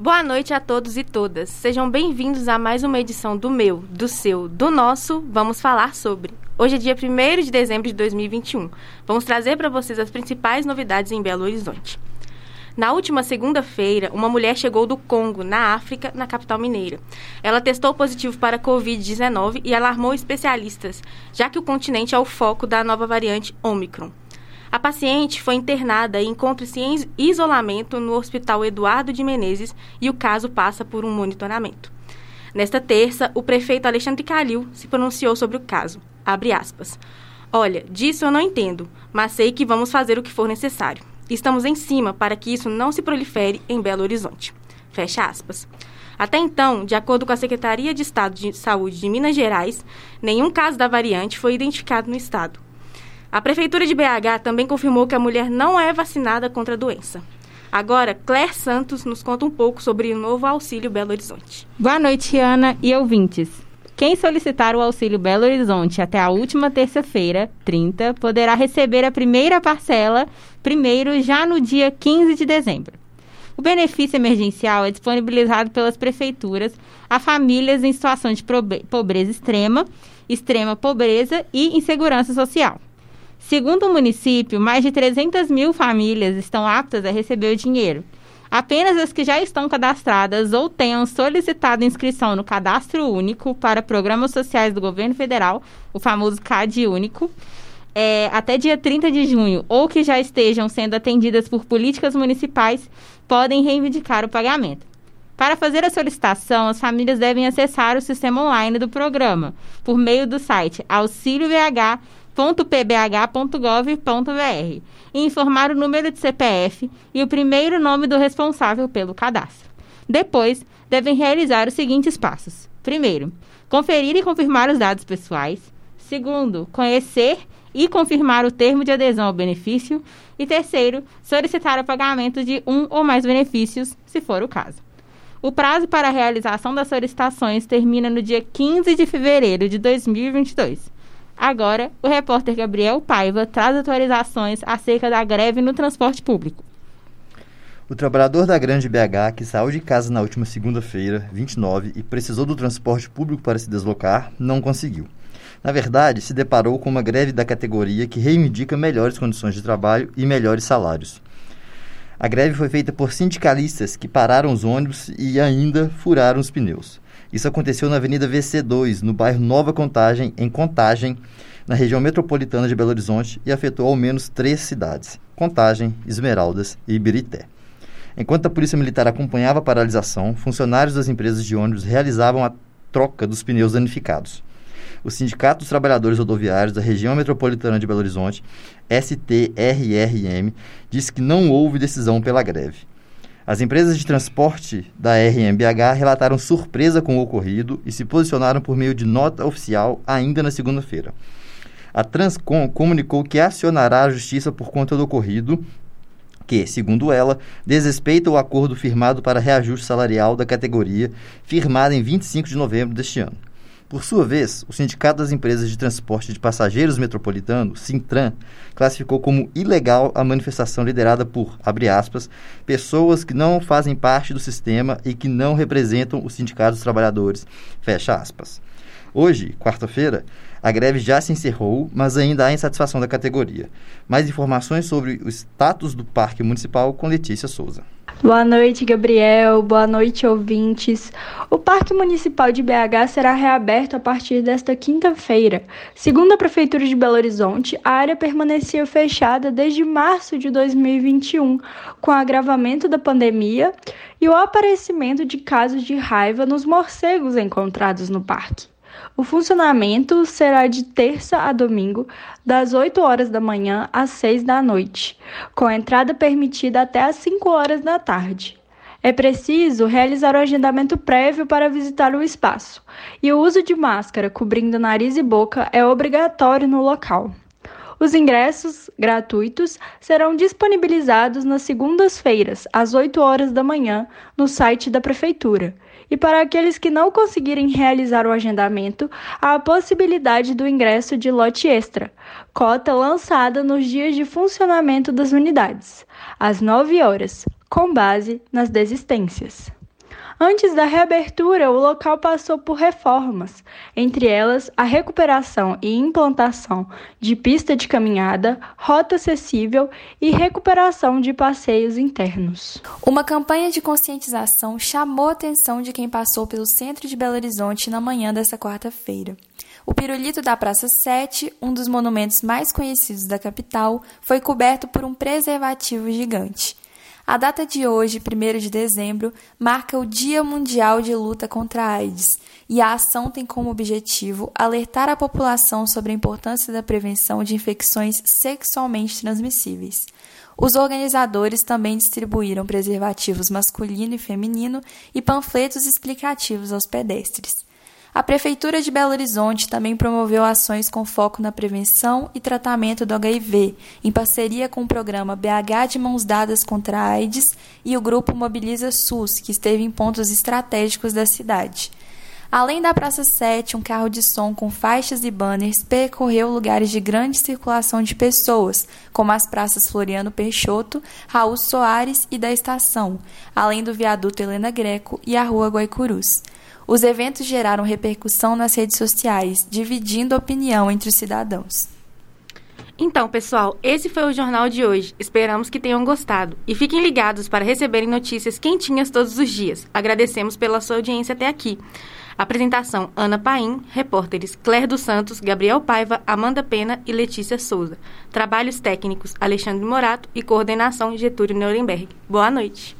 Boa noite a todos e todas. Sejam bem-vindos a mais uma edição do meu, do seu, do nosso Vamos Falar Sobre. Hoje é dia 1 de dezembro de 2021. Vamos trazer para vocês as principais novidades em Belo Horizonte. Na última segunda-feira, uma mulher chegou do Congo, na África, na capital mineira. Ela testou positivo para Covid-19 e alarmou especialistas, já que o continente é o foco da nova variante Omicron. A paciente foi internada e encontra-se em isolamento no Hospital Eduardo de Menezes e o caso passa por um monitoramento. Nesta terça, o prefeito Alexandre Calil se pronunciou sobre o caso. Abre aspas. Olha, disso eu não entendo, mas sei que vamos fazer o que for necessário. Estamos em cima para que isso não se prolifere em Belo Horizonte. Fecha aspas. Até então, de acordo com a Secretaria de Estado de Saúde de Minas Gerais, nenhum caso da variante foi identificado no estado. A Prefeitura de BH também confirmou que a mulher não é vacinada contra a doença. Agora, Claire Santos nos conta um pouco sobre o novo Auxílio Belo Horizonte. Boa noite, Ana e ouvintes. Quem solicitar o Auxílio Belo Horizonte até a última terça-feira, 30, poderá receber a primeira parcela, primeiro, já no dia 15 de dezembro. O benefício emergencial é disponibilizado pelas prefeituras a famílias em situação de pobreza extrema, extrema pobreza e insegurança social. Segundo o município, mais de 300 mil famílias estão aptas a receber o dinheiro. Apenas as que já estão cadastradas ou tenham solicitado inscrição no Cadastro Único para Programas Sociais do Governo Federal, o famoso CAD Único, é, até dia 30 de junho, ou que já estejam sendo atendidas por políticas municipais, podem reivindicar o pagamento. Para fazer a solicitação, as famílias devem acessar o sistema online do programa por meio do site auxílio www.pbh.gov.br e informar o número de CPF e o primeiro nome do responsável pelo cadastro. Depois, devem realizar os seguintes passos: primeiro, conferir e confirmar os dados pessoais. Segundo, conhecer e confirmar o termo de adesão ao benefício. E terceiro, solicitar o pagamento de um ou mais benefícios, se for o caso. O prazo para a realização das solicitações termina no dia 15 de fevereiro de 2022. Agora, o repórter Gabriel Paiva traz atualizações acerca da greve no transporte público. O trabalhador da Grande BH, que saiu de casa na última segunda-feira, 29, e precisou do transporte público para se deslocar, não conseguiu. Na verdade, se deparou com uma greve da categoria que reivindica melhores condições de trabalho e melhores salários. A greve foi feita por sindicalistas que pararam os ônibus e ainda furaram os pneus. Isso aconteceu na Avenida VC2, no bairro Nova Contagem, em Contagem, na região metropolitana de Belo Horizonte, e afetou ao menos três cidades: Contagem, Esmeraldas e Ibirité. Enquanto a Polícia Militar acompanhava a paralisação, funcionários das empresas de ônibus realizavam a troca dos pneus danificados. O Sindicato dos Trabalhadores Rodoviários da Região Metropolitana de Belo Horizonte, STRRM, disse que não houve decisão pela greve. As empresas de transporte da RMBH relataram surpresa com o ocorrido e se posicionaram por meio de nota oficial ainda na segunda-feira. A Transcom comunicou que acionará a justiça por conta do ocorrido, que, segundo ela, desrespeita o acordo firmado para reajuste salarial da categoria, firmado em 25 de novembro deste ano. Por sua vez, o Sindicato das Empresas de Transporte de Passageiros Metropolitano, Sintran, classificou como ilegal a manifestação liderada por, abre aspas, pessoas que não fazem parte do sistema e que não representam o Sindicato dos Trabalhadores, fecha aspas. Hoje, quarta-feira, a greve já se encerrou, mas ainda há insatisfação da categoria. Mais informações sobre o status do Parque Municipal com Letícia Souza. Boa noite, Gabriel. Boa noite, ouvintes. O Parque Municipal de BH será reaberto a partir desta quinta-feira. Segundo a Prefeitura de Belo Horizonte, a área permanecia fechada desde março de 2021, com o agravamento da pandemia e o aparecimento de casos de raiva nos morcegos encontrados no parque. O funcionamento será de terça a domingo, das 8 horas da manhã às 6 da noite, com entrada permitida até às 5 horas da tarde. É preciso realizar o agendamento prévio para visitar o espaço, e o uso de máscara cobrindo nariz e boca é obrigatório no local. Os ingressos gratuitos serão disponibilizados nas segundas-feiras, às 8 horas da manhã, no site da Prefeitura e para aqueles que não conseguirem realizar o agendamento, há a possibilidade do ingresso de lote extra, cota lançada nos dias de funcionamento das unidades, às 9 horas, com base nas desistências. Antes da reabertura, o local passou por reformas, entre elas a recuperação e implantação de pista de caminhada, rota acessível e recuperação de passeios internos. Uma campanha de conscientização chamou a atenção de quem passou pelo centro de Belo Horizonte na manhã dessa quarta-feira. O pirulito da Praça 7, um dos monumentos mais conhecidos da capital, foi coberto por um preservativo gigante. A data de hoje, 1 de dezembro, marca o Dia Mundial de Luta contra a AIDS e a ação tem como objetivo alertar a população sobre a importância da prevenção de infecções sexualmente transmissíveis. Os organizadores também distribuíram preservativos masculino e feminino e panfletos explicativos aos pedestres. A Prefeitura de Belo Horizonte também promoveu ações com foco na prevenção e tratamento do HIV, em parceria com o programa BH de Mãos Dadas contra a AIDS e o grupo Mobiliza SUS, que esteve em pontos estratégicos da cidade. Além da Praça 7, um carro de som com faixas e banners percorreu lugares de grande circulação de pessoas, como as praças Floriano Peixoto, Raul Soares e da Estação, além do viaduto Helena Greco e a Rua Guaicurus. Os eventos geraram repercussão nas redes sociais, dividindo opinião entre os cidadãos. Então, pessoal, esse foi o jornal de hoje. Esperamos que tenham gostado. E fiquem ligados para receberem notícias quentinhas todos os dias. Agradecemos pela sua audiência até aqui. Apresentação: Ana Paim, repórteres Claire dos Santos, Gabriel Paiva, Amanda Pena e Letícia Souza. Trabalhos técnicos: Alexandre Morato e coordenação Getúlio Nuremberg. Boa noite.